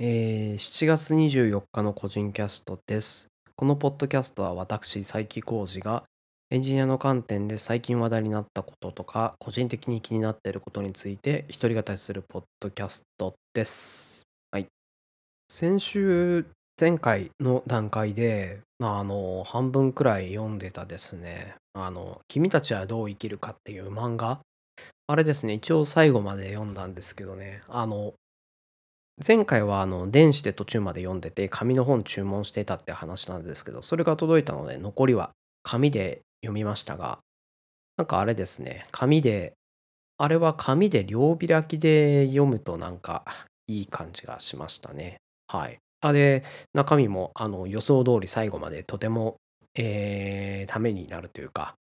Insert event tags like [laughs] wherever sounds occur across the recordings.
えー7月24日の個人キャストです。このポッドキャストは私、佐伯浩二がエンジニアの観点で最近話題になったこととか、個人的に気になっていることについて一人語りするポッドキャストです。はい。先週、前回の段階で、まあ、あの、半分くらい読んでたですね、あの、君たちはどう生きるかっていう漫画、あれですね、一応最後まで読んだんですけどね、あの、前回はあの電子で途中まで読んでて紙の本注文してたって話なんですけどそれが届いたので残りは紙で読みましたがなんかあれですね。紙であれは紙で両開きで読むとなんかいい感じがしましたね。はい。あで中身もあの予想通り最後までとても、えーためになるというか、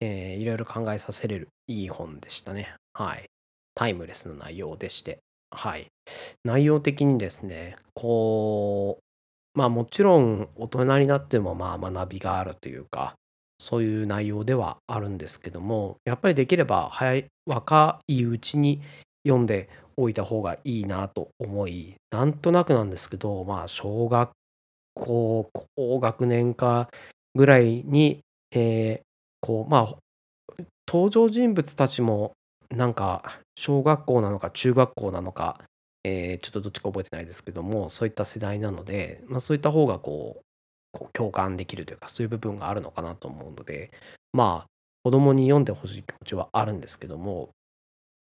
えーいろいろ考えさせれるいい本でしたね。はい。タイムレスな内容でして。はい。内容的にですね、こう、まあもちろん大人になってもまあ学びがあるというか、そういう内容ではあるんですけども、やっぱりできれば早い、若いうちに読んでおいた方がいいなと思い、なんとなくなんですけど、まあ小学校、高学年かぐらいに、えーこう、まあ登場人物たちもなんか小学校なのか中学校なのか、えーちょっとどっちか覚えてないですけどもそういった世代なので、まあ、そういった方がこうこう共感できるというかそういう部分があるのかなと思うのでまあ子供に読んでほしい気持ちはあるんですけども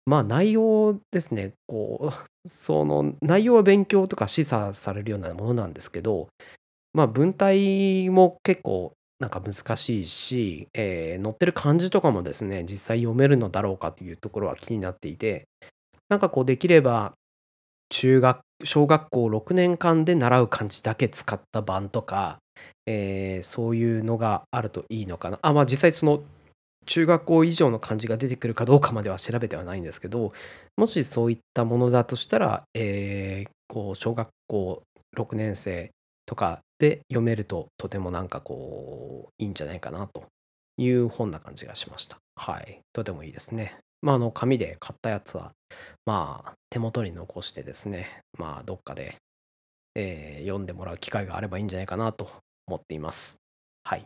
まあ内容ですねこう [laughs] その内容は勉強とか示唆されるようなものなんですけどまあ文体も結構なんか難しいし、えー載ってる漢字とかもですね実際読めるのだろうかというところは気になっていてなんかこうできれば中学小学校6年間で習う漢字だけ使った版とか、えーそういうのがあるといいのかな。あまあ実際その中学校以上の漢字が出てくるかどうかまでは調べてはないんですけどもしそういったものだとしたら、えーこう小学校6年生とかで読めるととてもなんかこういいんじゃないかなという本な感じがしました。はい。とてもいいですね。まあ、あの、紙で買ったやつは、まあ、手元に残してですね、まあ、どっかで、えー読んでもらう機会があればいいんじゃないかなと思っています。はい。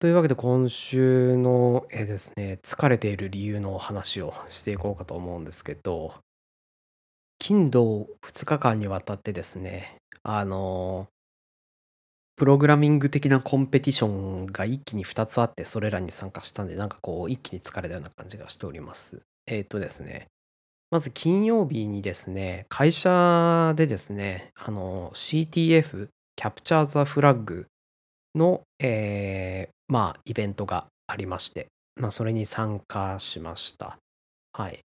というわけで、今週の、えーですね、疲れている理由の話をしていこうかと思うんですけど、金土2日間にわたってですね、あのプログラミング的なコンペティションが一気に2つあって、それらに参加したんで、なんかこう、一気に疲れたような感じがしております。えっ、とですね、まず金曜日にですね、会社でですね、あの、CTF、Capture the Flag の、えーまあ、イベントがありまして、まあ、それに参加しました。はい。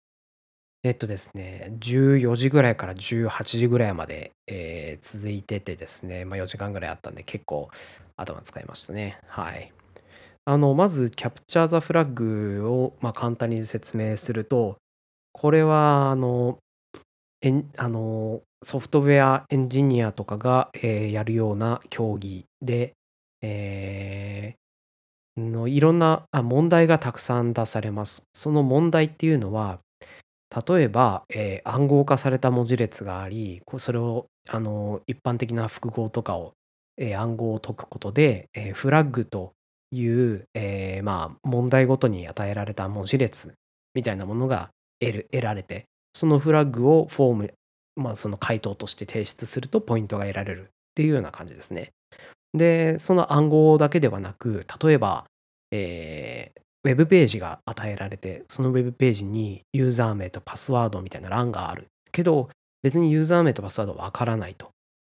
えっとですね、14時ぐらいから18時ぐらいまで、えー続いててですね、まあ、4時間ぐらいあったんで結構頭使いましたね。はい。あの、まず、Capture the Flag を、まあ、簡単に説明すると、これは、あの、エンあのソフトウェアエンジニアとかが、えーやるような競技で、えーのいろんなあ問題がたくさん出されます。その問題っていうのは、例えば、えー暗号化された文字列があり、それをあの一般的な複合とかを、えー暗号を解くことで、えーフラッグという、えーまあ、問題ごとに与えられた文字列みたいなものが得る得られて、そのフラッグをフォーム、まあ、その回答として提出するとポイントが得られるっていうような感じですね。で、その暗号だけではなく、例えば、えーウェブページが与えられて、そのウェブページにユーザー名とパスワードみたいな欄がある。けど、別にユーザー名とパスワードわからないと。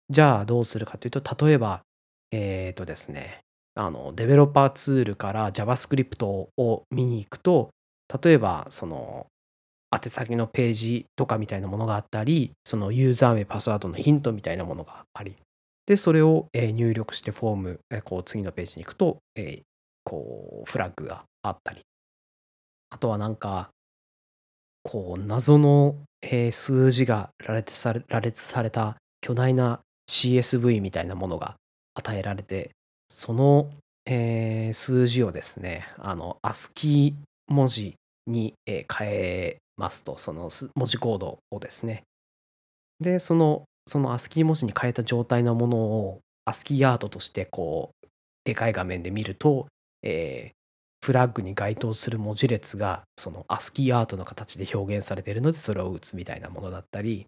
じゃあどうするかというと、例えば、えっ、とですね、あの、デベロッパーツールから JavaScript を見に行くと、例えば、その、宛先のページとかみたいなものがあったり、そのユーザー名、パスワードのヒントみたいなものがあり、で、それを、入力してフォーム、こう次のページに行くと、こうフラッグがあったり、あとはなんか、こう謎の、えー数字が羅列され羅列された巨大な CSV みたいなものが与えられて、その、えー数字をですね、あの ASCII 文字に、えー変えますと、その文字コードをですね。で、そのその ASCII 文字に変えた状態のものを ASCII アートとしてこう、でかい画面で見ると、えーフラッグに該当する文字列がその ASCII アートの形で表現されているのでそれを打つみたいなものだったり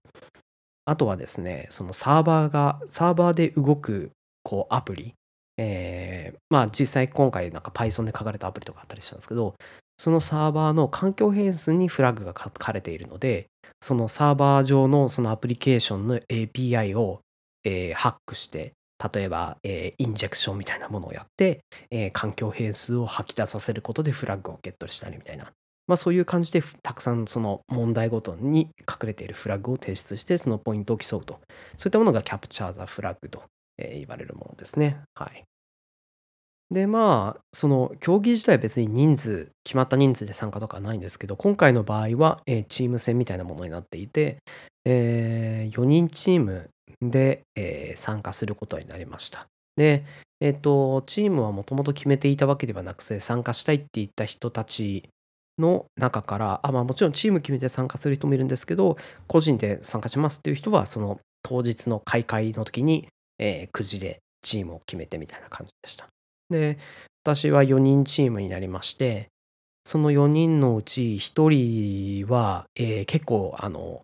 あとはですねそのサーバーがサーバーで動くこうアプリえーまあ実際今回なんか Python で書かれたアプリとかあったりしたんですけどそのサーバーの環境変数にフラッグが書かれているのでそのサーバー上のそのアプリケーションの API を、えーハックして例えば、えーインジェクションみたいなものをやって、えー環境変数を吐き出させることでフラッグをゲットしたりみたいな、まあ、そういう感じでたくさんその問題ごとに隠れているフラッグを提出してそのポイントを競うとそういったものがキャプチャー・ザ・フラッグと、えー言われるものですね。はい。でまあその競技自体は別に人数決まった人数で参加とかはないんですけど今回の場合は、えーチーム戦みたいなものになっていて、え4人チームで、えー参加することになりました。で、えっ、と、チームはもともと決めていたわけではなくて、参加したいって言った人たちの中から、あまあ、もちろんチーム決めて参加する人もいるんですけど、個人で参加しますっていう人は、その当日の開会の時に、えーくじでチームを決めてみたいな感じでした。で、私は4人チームになりまして、その4人のうち1人は、えー結構、あの、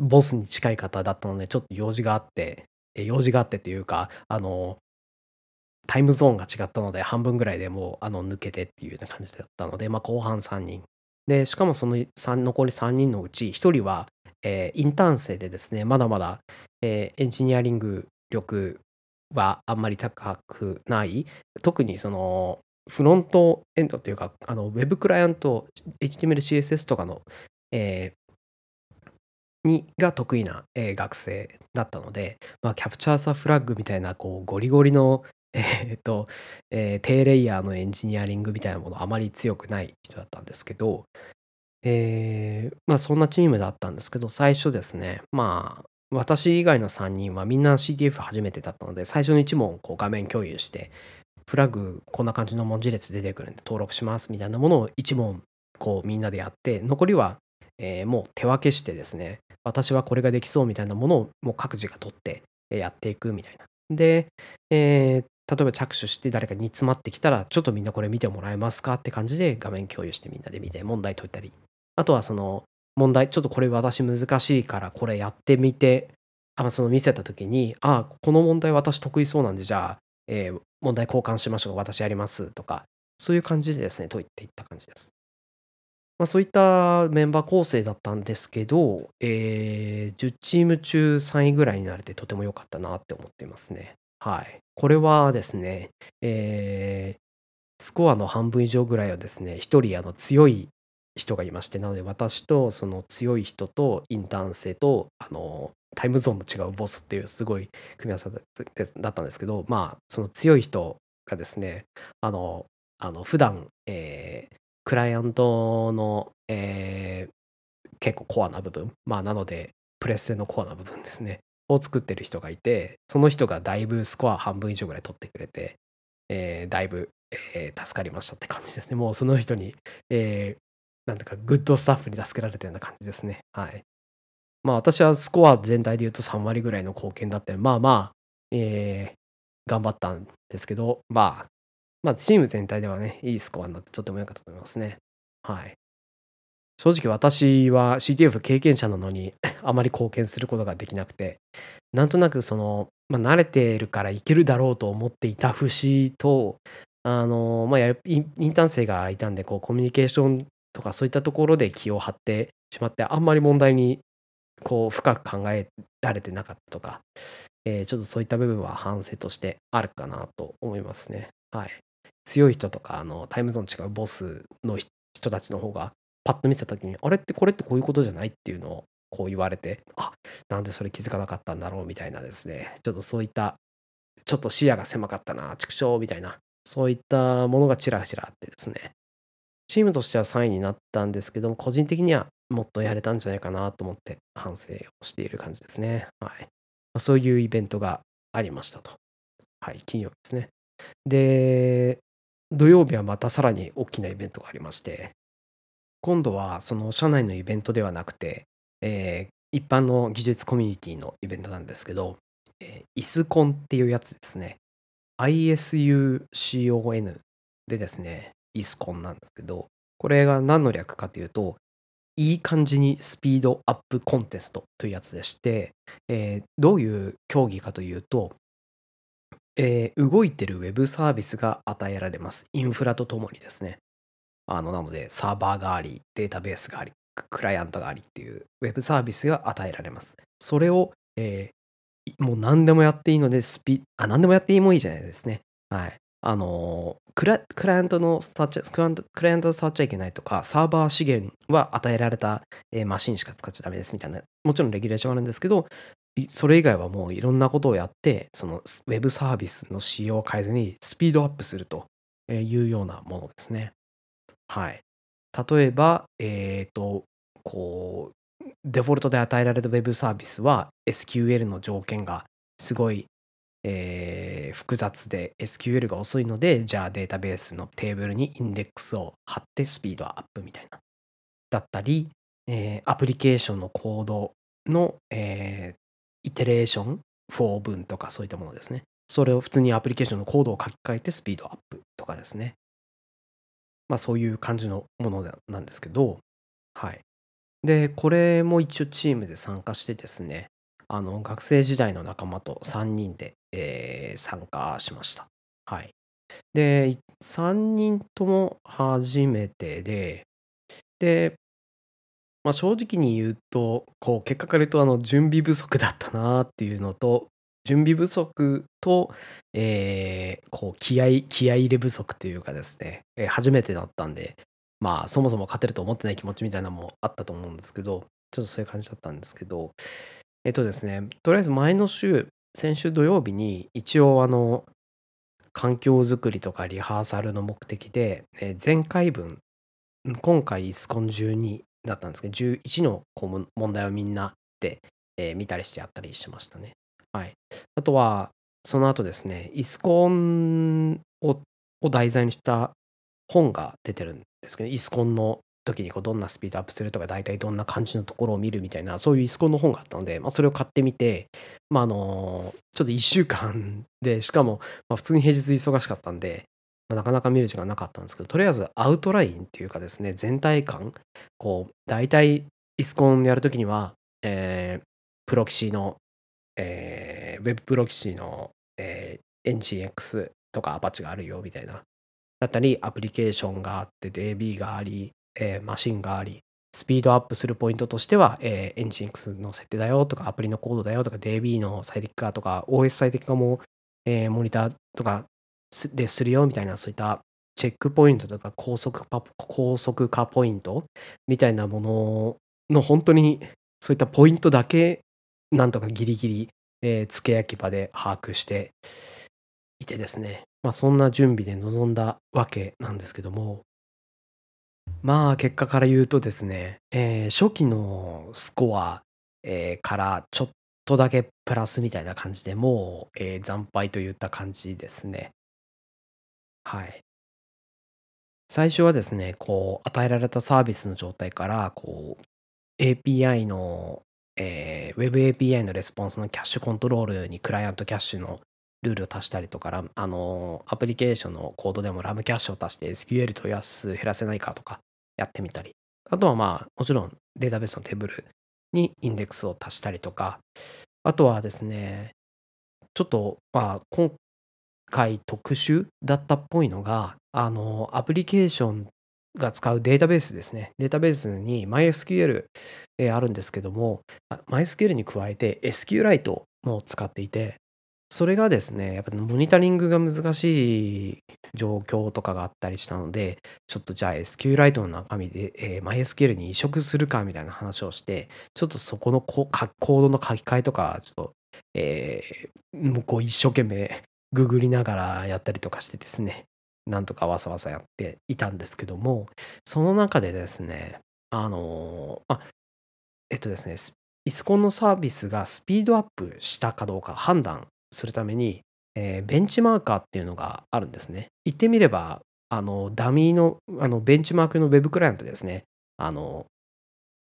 ボスに近い方だったので、ちょっと用事があって、用事があってっていうか、あの、タイムゾーンが違ったので、半分ぐらいでもうあの抜けてっていうような感じだったので、まあ、後半3人。で、しかもその3残り3人のうち1人は、えーインターン生でですね、まだまだ、えーエンジニアリング力はあんまり高くない、特にそのフロントエンドというか、あのウェブクライアント、HTML、CSS とかの、えにが得意な、えー学生だったので、まあ、キャプチャーザフラッグみたいなこうゴリゴリの、[laughs] えーっと、えー低レイヤーのエンジニアリングみたいなものあまり強くない人だったんですけど、えーまあそんなチームだったんですけど最初ですねまあ私以外の3人はみんな CTF 初めてだったので最初の1問こう画面共有してフラッグこんな感じの文字列出てくるんで登録しますみたいなものを1問こうみんなでやって残りは、えーもう手分けしてですね私はこれができそうみたいなものをもう各自が取ってやっていくみたいな。で、えー例えば着手して誰か煮詰まってきたらちょっとみんなこれ見てもらえますかって感じで画面共有してみんなで見て問題解いたりあとはその問題ちょっとこれ私難しいからこれやってみてあその見せた時にあこの問題私得意そうなんでじゃあ、えー問題交換しましょう私やりますとかそういう感じでですね解いていった感じです。まあ、そういったメンバー構成だったんですけど、えー10チーム中3位ぐらいになれてとても良かったなって思っていますね。はい。これはですね、えースコアの半分以上ぐらいはですね、一人あの強い人がいまして、なので私とその強い人とインターン生とあのタイムゾーンの違うボスっていうすごい組み合わせだだったんですけど、まあその強い人がですね、あの、あの普段、えークライアントの、えー結構コアな部分、まあなのでプレステのコアな部分ですね、を作ってる人がいて、その人がだいぶスコア半分以上ぐらい取ってくれて、えーだいぶ、えー助かりましたって感じですね。もうその人に、えーなんていうか、グッドスタッフに助けられたような感じですね。はい。まあ私はスコア全体で言うと3割ぐらいの貢献だった、まあまあ、えー頑張ったんですけど、まあ、まあチーム全体ではね、いいスコアになってとても良かったと思いますね。はい。正直私は CTF 経験者なのに [laughs] あまり貢献することができなくて、なんとなくその、まあ、慣れてるからいけるだろうと思っていた節と、あの、まあ、やインインターン生がいたんで、こう、コミュニケーションとかそういったところで気を張ってしまって、あんまり問題にこう深く考えられてなかったとか、えーちょっとそういった部分は反省としてあるかなと思いますね。はい。強い人とか、あの、タイムゾーン違うボスの人たちの方が、パッと見せた時に、あれってこれってこういうことじゃないっていうのをこう言われて、あなんでそれ気づかなかったんだろうみたいなですね、ちょっとそういった、ちょっと視野が狭かったな、畜生みたいな、そういったものがちらちらあってですね、チームとしては3位になったんですけども、個人的にはもっとやれたんじゃないかなと思って反省をしている感じですね。はい。そういうイベントがありましたと。はい、金曜日ですね。で、土曜日はまたさらに大きなイベントがありまして、今度はその社内のイベントではなくて、えー一般の技術コミュニティのイベントなんですけど、えー、イスコンっていうやつですね。ISUCON でですね、イスコンなんですけど、これが何の略かというと、いい感じにスピードアップコンテストというやつでして、えー、どういう競技かというと、えー、動いてるウェブサービスが与えられます。インフラとともにですね。あのなので、サーバーがあり、データベースがあり、クライアントがありっていうウェブサービスが与えられます。それを、えー、もう何でもやっていいので、スピあ、何でもやっていいもいいじゃないですね。はい。あのクラクライアントの触っちゃクライアントクライアントを触っちゃいけないとか、サーバー資源は与えられた、えー、マシンしか使っちゃダメですみたいな、もちろんレギュレーションあるんですけど、それ以外はもういろんなことをやって、そのウェブサービスの仕様を変えずにスピードアップするというようなものですね。はい。例えば、えっ、ー、と、こう、デフォルトで与えられたウェブサービスは SQL の条件がすごいえー、複雑で SQL が遅いので、じゃあデータベースのテーブルにインデックスを貼ってスピードアップみたいな。だったり、えー、アプリケーションのコードの、えー、イテレーション、フォー文とかそういったものですね。それを普通にアプリケーションのコードを書き換えてスピードアップとかですね。まあそういう感じのものなんですけど、はい。で、これも一応チームで参加してですね、あの学生時代の仲間と3人で、えー、参加しました。はい。で、3人とも初めてで、で、まあ、正直に言うと、こう結果から言うとあの準備不足だったなっていうのと、準備不足と、えー、こう気合気合入れ不足というかですね、えー、初めてだったんで、まあそもそも勝てると思ってない気持ちみたいなのもあったと思うんですけど、ちょっとそういう感じだったんですけど、えっとですね、とりあえず前の週、先週土曜日に一応あの、環境づくりとかリハーサルの目的で、え前回分、今回イスコン12だったんですけど、11の問題をみんなで、えー、見たりしてやったりしましたね。はい。あとは、その後ですね、イスコンをを題材にした本が出てるんですけど、イスコンの時にこうどんなスピードアップするとか大体どんな感じのところを見るみたいなそういうイスコンの本があったので、まあ、それを買ってみて、まあ、あのちょっと1週間でしかも、まあ、普通に平日忙しかったんで、まあ、なかなか見る時間なかったんですけどとりあえずアウトラインっていうかですね全体感こう大体イスコンやるときには、えー、プロキシの、えー、ウェブプロキシの、えー、NGX とかアパッチがあるよみたいな。だったりアプリケーションがあって DB がありえー、マシンがあり、スピードアップするポイントとしては、えー、エンジン X の設定だよとか、アプリのコードだよとか、DB の最適化とか、OS 最適化も、えー、モニターとかでするよみたいな、そういったチェックポイントとか高速化高速化ポイント？みたいなものの本当にそういったポイントだけなんとかギリギリ、えー、付け焼き場で把握していてですね、まあ、そんな準備で臨んだわけなんですけども、まあ、結果から言うとですね、えー初期のスコア、えーからちょっとだけプラスみたいな感じで、もう、えー惨敗といった感じですね。はい。最初はですね、こう、与えられたサービスの状態から、こう、API の、えー Web API のレスポンスのキャッシュコントロールにクライアントキャッシュのルールを足したりとか、あの、アプリケーションのコードでもラムキャッシュを足して SQL 問い合わせ減らせないかとか、やってみたり。あとはまあ、もちろんデータベースのテーブルにインデックスを足したりとか、あとはですね、ちょっとまあ、今回特殊だったっぽいのが、あの、アプリケーションが使うデータベースですね。データベースに MySQL、えー、あるんですけども、MySQL に加えて SQLite も使っていて、それがですね、やっぱモニタリングが難しい状況とかがあったりしたので、ちょっとじゃあ SQLite の中身で、えー、MySQL に移植するかみたいな話をして、ちょっとそこのコードの書き換えとか、ちょっと、えー、もうこう一生懸命ググりながらやったりとかしてですね、なんとかわさわさやっていたんですけども、その中でですね、あの、あ、えっとですね、イスコンのサービスがスピードアップしたかどうか判断するために、えー、ベンチマーカーっていうのがあるんですね。言ってみれば、あのダミーのあのベンチマークのウェブクライアントですね。あの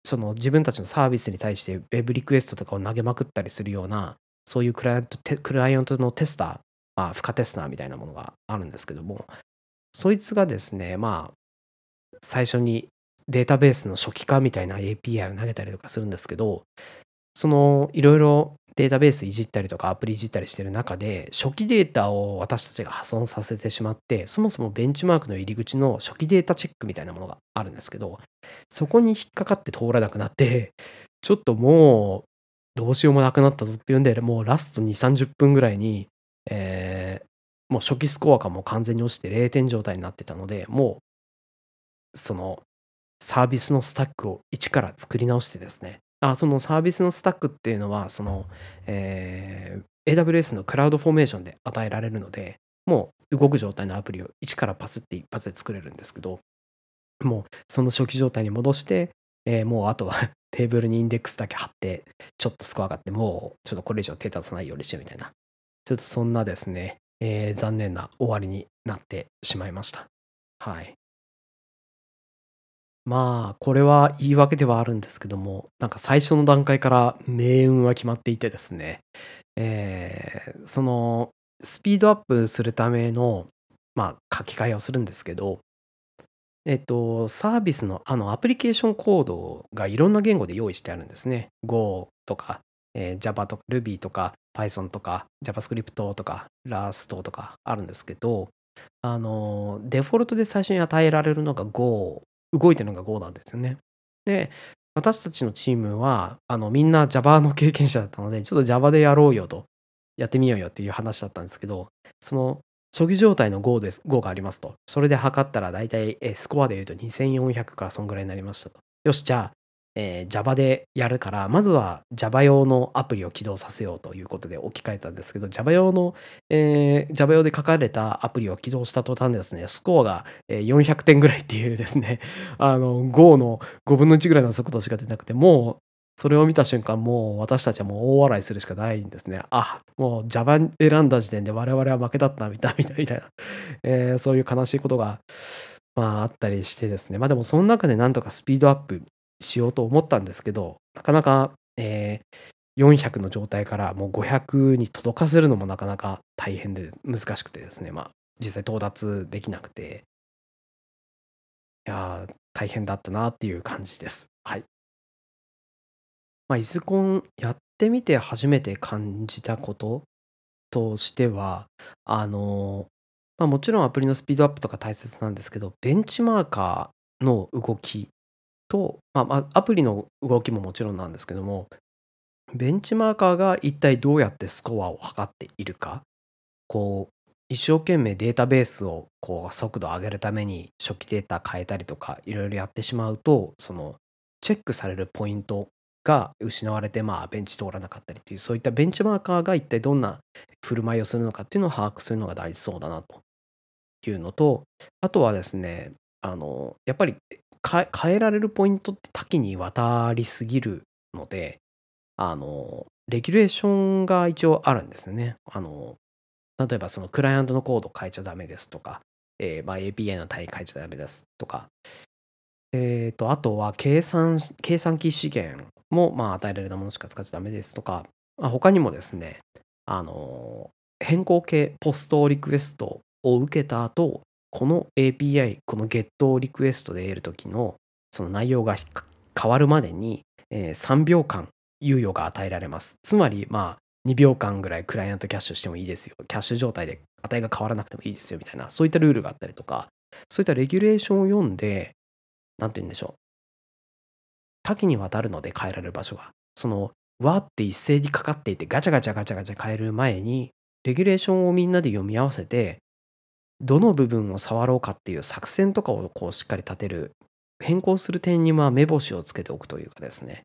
その自分たちのサービスに対して Web リクエストとかを投げまくったりするような、そういうクライアントクライアントのテスター、まあ、負荷テスターみたいなものがあるんですけども、そいつがですね、まあ、最初にデータベースの初期化みたいな API を投げたりとかするんですけど、そのいろいろデータベースいじったりとかアプリいじったりしてる中で、初期データを私たちが破損させてしまって、そもそもベンチマークの入り口の初期データチェックみたいなものがあるんですけど、そこに引っかかって通らなくなって、ちょっともうどうしようもなくなったぞっていうんで、もうラスト2、30分ぐらいに、えーもう初期スコアがもう完全に落ちて0点状態になってたので、もう、そのサービスのスタックを一から作り直してですね、あ、そのサービスのスタックっていうのは、その、えー、AWS のクラウドフォーメーションで与えられるので、もう動く状態のアプリを一からパスって一発で作れるんですけど、もうその初期状態に戻して、えー、もうあとは [laughs] テーブルにインデックスだけ貼って、ちょっとスコア上がって、もうちょっとこれ以上手出さないようにしてみたいな、ちょっとそんなですね、えー、残念な終わりになってしまいました。はい。まあ、これは言い訳ではあるんですけども、なんか最初の段階から命運は決まっていてですね、えー、そのスピードアップするための、まあ、書き換えをするんですけど、えっと、サービスのあのアプリケーションコードがいろんな言語で用意してあるんですね。Go とか、えー Java とか Ruby とか Python とか JavaScript とか Rust とかあるんですけど、あの、デフォルトで最初に与えられるのが Go 動いてるのが Go なんですよね。で、私たちのチームは、あの、みんな Java の経験者だったので、ちょっと Java でやろうよと、やってみようよっていう話だったんですけど、その、初期状態の Go です、Go がありますと。それで測ったら大体、えスコアで言うと2400か、そんぐらいになりましたと。よし、じゃあ、えー、Java でやるから、まずは Java 用のアプリを起動させようということで置き換えたんですけど、Java 用の、えー、Java 用で書かれたアプリを起動した途端ですね、スコアが400点ぐらいっていうですね、[laughs] あの、Go の5分の1ぐらいの速度しか出なくて、もう、それを見た瞬間、もう私たちはもう大笑いするしかないんですね。あ、もう Java 選んだ時点で我々は負けだったみたいな、[laughs] みたいな、えー、そういう悲しいことが、まああったりしてですね。まあでもその中でなんとかスピードアップしようと思ったんですけど、なかなか、えー、400の状態からもう500に届かせるのもなかなか大変で難しくてですね、まあ、実際到達できなくて、いや大変だったなっていう感じです。はい。まあ、イズコンやってみて初めて感じたこととしては、あの、まあ、もちろんアプリのスピードアップとか大切なんですけど、ベンチマーカーの動きと、まあ、アプリの動きももちろんなんですけども、ベンチマーカーが一体どうやってスコアを測っているか、こう、一生懸命データベースをこう速度を上げるために初期データ変えたりとかいろいろやってしまうと、そのチェックされるポイントが失われて、まあ、ベンチ通らなかったりっていう、そういったベンチマーカーが一体どんな振る舞いをするのかっていうのを把握するのが大事そうだなというのと、あとはですね、あの、やっぱり変えられるポイントって多岐にわたりすぎるので、あの、レギュレーションが一応あるんですよね。あの、例えばそのクライアントのコード変えちゃダメですとか、えー、まあ、API の単位変えちゃダメですとか、え、ー、と、あとは計算、計算機資源も、まあ、与えられたものしか使っちゃダメですとか、まあ、他にもですね、あの、変更系ポストリクエストを受けた後、この API、この GET リクエストで得るときのその内容が変わるまでに、え、3秒間猶予が与えられます。つまり、まあ、2秒間ぐらいクライアントキャッシュしてもいいですよ。キャッシュ状態で値が変わらなくてもいいですよみたいな、そういったルールがあったりとか、そういったレギュレーションを読んで、なんて言うんでしょう。多岐にわたるので変えられる場所が。その、わって一斉にかかっていてガチャガチャガチャガチャ変える前に、レギュレーションをみんなで読み合わせて、どの部分を触ろうかっていう作戦とかをこうしっかり立てる、変更する点にまあ目星をつけておくというかですね。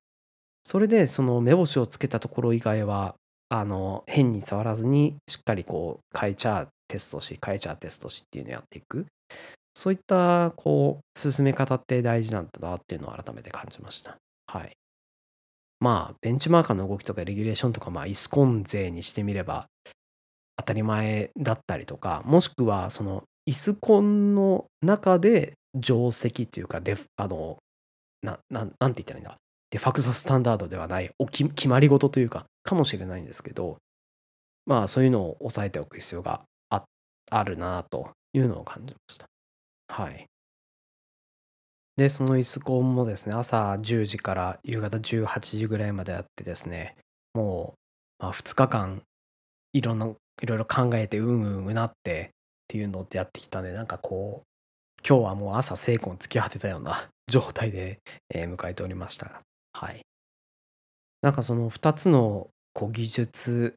それでその目星をつけたところ以外は、あの、変に触らずにしっかりこう変えちゃテストし、変えちゃテストしっていうのをやっていく。そういったこう進め方って大事なんだなっていうのを改めて感じました。はい。まあ、ベンチマーカーの動きとかレギュレーションとか、まあ、イスコン勢にしてみれば、当たり前だったりとか、もしくはそのイスコンの中で定石っていうか、デフあの、な、ななんて言ったらいいんだ？デファクトスタンダードではないお決まり事というかかもしれないんですけどまあそういうのを押さえておく必要がああるなというのを感じました。はい。で、そのイスコンもですね、朝10時から夕方18時ぐらいまでやってですね、もう、ま、2日間いろんないろいろ考えてうんうんうなってっていうのってやってきたんで、なんかこう、今日はもう朝精魂突き果てたような [laughs] 状態で、えー迎えておりました。はい。なんかその2つのこう技術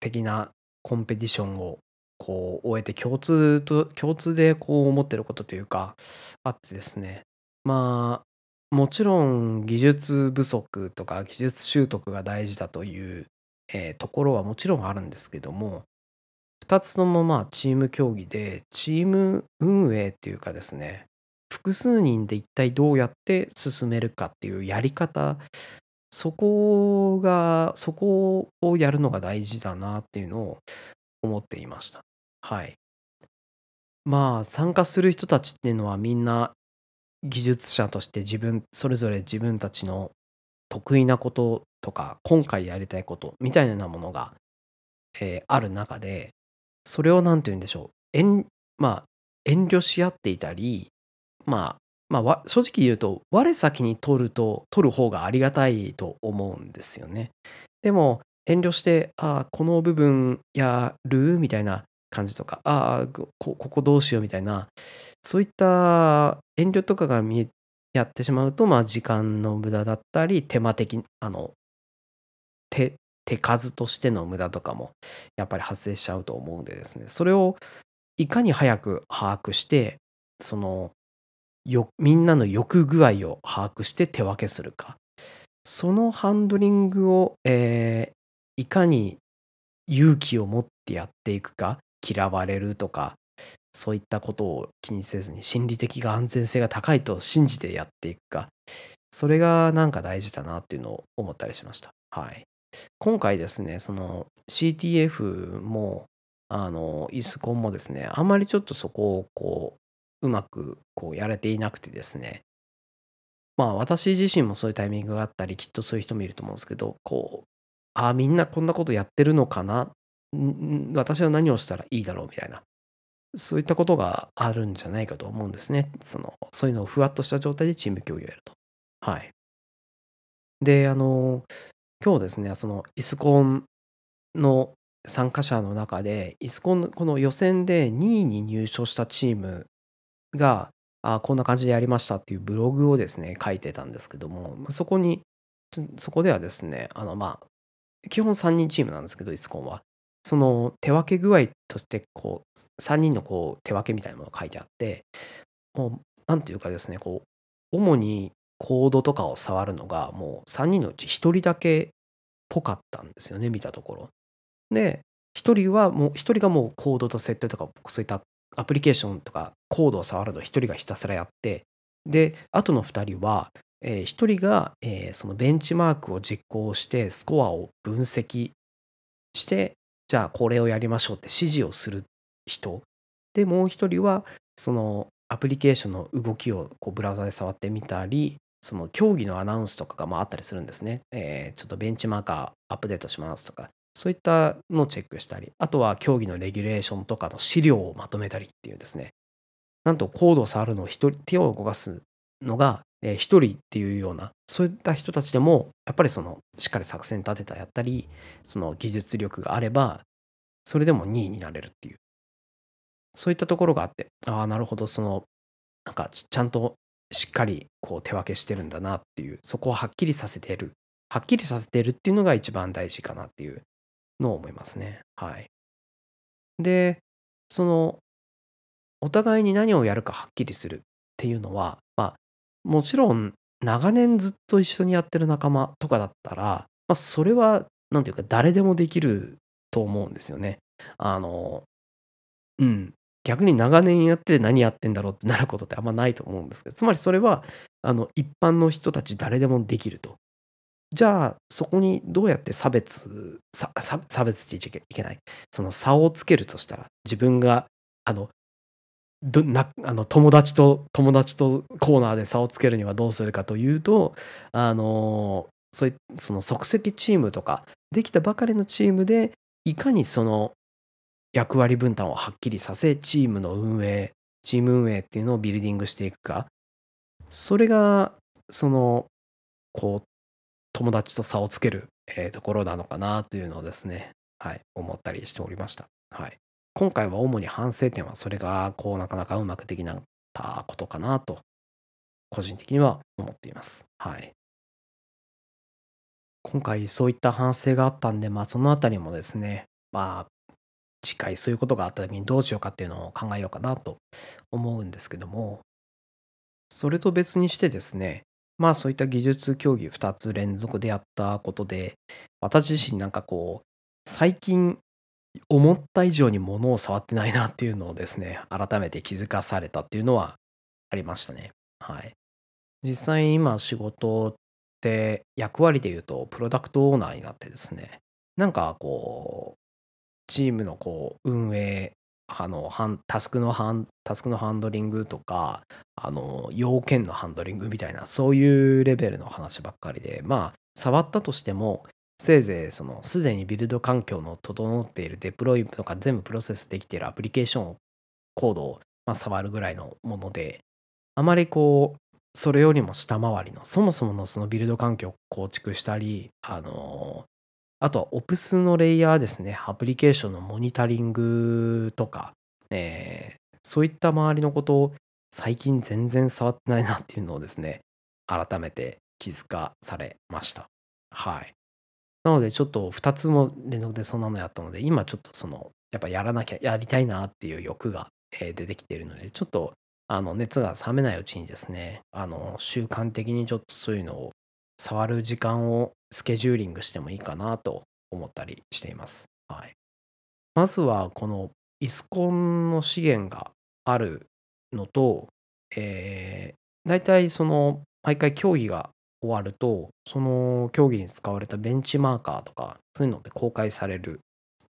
的なコンペティションをこう終えて共通と共通でこう思ってることというかあってですねまあもちろん技術不足とか技術習得が大事だという、えーところはもちろんあるんですけども2つともまあチーム競技でチーム運営っていうかですね複数人で一体どうやって進めるかっていうやり方そこがそこをやるのが大事だなっていうのを思っていました。はい。まあ、参加する人たちっていうのはみんな技術者として自分それぞれ自分たちの得意なこととか、今回やりたいことみたいなものが、えーある中で、それを何て言うんでしょう、遠まあ、遠慮し合っていたり、まあ、まあ、正直言うと、我先に取ると取る方がありがたいと思うんですよね。でも、遠慮して、ああ、この部分やるみたいな感じとか、ああ、こここどうしようみたいな、そういった遠慮とかが見えやってしまうと、まあ、時間の無駄だったり、手間的あの、手手数としての無駄とかもやっぱり発生しちゃうと思うんでですね、それをいかに早く把握して、その、よみんなの欲具合を把握して手分けするか。そのハンドリングを、えーいかに勇気を持ってやっていくか、嫌われるとか、そういったことを気にせずに心理的が安全性が高いと信じてやっていくか、それがなんか大事だなっていうのを思ったりしました。はい。今回ですね、その CTF も、あの、イスコンもですね、あんまりちょっとそこをこう、うまくこうやれていなくてですね、まあ私自身もそういうタイミングがあったり、きっとそういう人もいると思うんですけど、こう、ああ、みんなこんなことやってるのかな、私は何をしたらいいだろうみたいな、そういったことがあるんじゃないかと思うんですね。その、そういうのをふわっとした状態でチーム競技をやると。はい。で、あの、今日ですね、そのイスコンの参加者の中で、イスコンのこの予選で2位に入賞したチームが、あこんな感じでやりましたっていうブログをですね、書いてたんですけども、そこに、そこではですね、あの、まあ、基本3人チームなんですけど、イスコンは。その手分け具合として、こう、3人のこう手分けみたいなものが書いてあって、もう、なんていうかですね、こう、主にコードとかを触るのが、もう3人のうち1人だけっぽかったんですよね、見たところ。で、1人はもう1人がもうコードと設定とか、そういったアプリケーションとかコードを触るのを1人がひたすらやって、で、あとの2人は、え、1人が、え、そのベンチマークを実行して、スコアを分析して、じゃあこれをやりましょうって指示をする人。で、もう1人は、そのアプリケーションの動きをこうブラウザで触ってみたり、その競技のアナウンスとかがまああったりするんですね。えー、ちょっとベンチマーカーアップデートしますとか、そういったのをチェックしたり、あとは競技のレギュレーションとかの資料をまとめたりっていうですね、なんとコードを触るのを一人、手を動かすのが一、人っていうような、そういった人たちでも、やっぱりその、しっかり作戦立てたやったり、その技術力があれば、それでも2位になれるっていう。そういったところがあって、ああ、なるほど、その、なんかちゃんとしっかりこう手分けしてるんだなっていう、そこをはっきりさせてる。はっきりさせてるっていうのが一番大事かなっていうのを思いますね。はい。で、その、お互いに何をやるかはっきりするっていうのは、まあ、もちろん長年ずっと一緒にやってる仲間とかだったら、まあ、それは、なんていうか、誰でもできると思うんですよね。あの、うん。逆に長年やって何やってんだろうってなることってあんまないと思うんですけど、つまりそれは、あの、一般の人たち誰でもできると。じゃあ、そこにどうやって差別、差別っていけない？その差をつけるとしたら、自分が、あの、どなあの友達と友達とコーナーで差をつけるにはどうするかというと、あの、そういその即席チームとか、できたばかりのチームで、いかにその役割分担をはっきりさせ、チームの運営、チーム運営っていうのをビルディングしていくか。それが、その、こう、友達と差をつける、えーところなのかなというのをですね、はい、思ったりしておりました。はい。今回は主に反省点はそれがこうなかなかうまくできなかったことかなと、個人的には思っています。はい。今回そういった反省があったんで、まあそのあたりもですね、まあ次回そういうことがあった時にどうしようかっていうのを考えようかなと思うんですけども、それと別にしてですね、まあそういった技術競技2つ連続でやったことで、私自身なんかこう、最近思った以上に物を触ってないなっていうのをですね、改めて気づかされたっていうのはありましたね。はい。実際今仕事って役割で言うとプロダクトオーナーになってですね、なんかこう、チームのこう運営、あの、タスクのハンタスクのハンドリングとか、あの、要件のハンドリングみたいな、そういうレベルの話ばっかりで、まあ、触ったとしても、せいぜいそのすでにビルド環境の整っているデプロイとか全部プロセスできているアプリケーションコードをまあ触るぐらいのものであまりこうそれよりも下回りのそもそものそのビルド環境を構築したりあのあとは Ops のレイヤーですね。アプリケーションのモニタリングとか、えーそういった周りのことを最近全然触ってないなっていうのをですね改めて気づかされました。はい。なのでちょっと2つも連続でそんなのやったので、今ちょっとその、やっぱやらなきゃ、やりたいなっていう欲が、出てきているので、ちょっとあの熱が冷めないうちにですね、あの習慣的にちょっとそういうのを触る時間をスケジューリングしてもいいかなと思ったりしています。はい。まずはこのイスコンの資源があるのと、えー、大体その毎回競技が終わると、その競技に使われたベンチマーカーとか、そういうのって公開される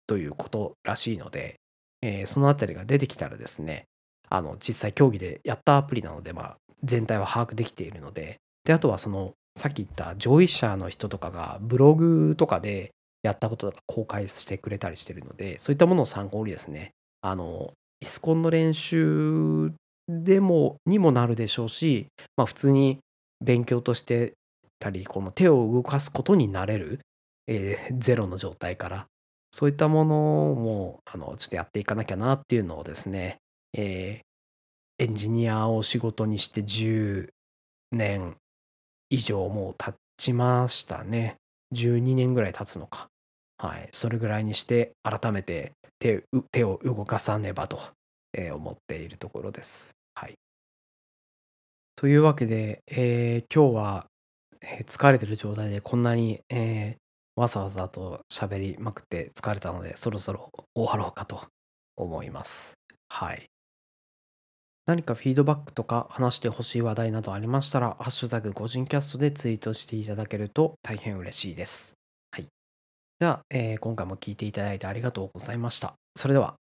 ということらしいので、えーそのあたりが出てきたらですね、あの実際競技でやったアプリなので、まあ、全体は把握できているので、で、あとはその、さっき言った上位者の人とかがブログとかでやったこととか公開してくれたりしてるので、そういったものを参考にですね、あの、イスコンの練習でも、にもなるでしょうし、まあ普通に勉強としてたり、この手を動かすことになれる、えーゼロの状態から、そういったものも、あの、ちょっとやっていかなきゃなっていうのをですね、えーエンジニアを仕事にして10年以上もう経ちましたね。12年ぐらい経つのか。はい。それぐらいにして、改めて手手を動かさねばと、思っているところです。はい。というわけで、えー今日は、えー疲れてる状態でこんなに、えーわざわざと喋りまくって疲れたので、そろそろ終わろうかと思います。はい。何かフィードバックとか話してほしい話題などありましたら、ハッシュタグ個人キャストでツイートしていただけると大変嬉しいです。はい。では、えー今回も聞いていただいてありがとうございました。それでは。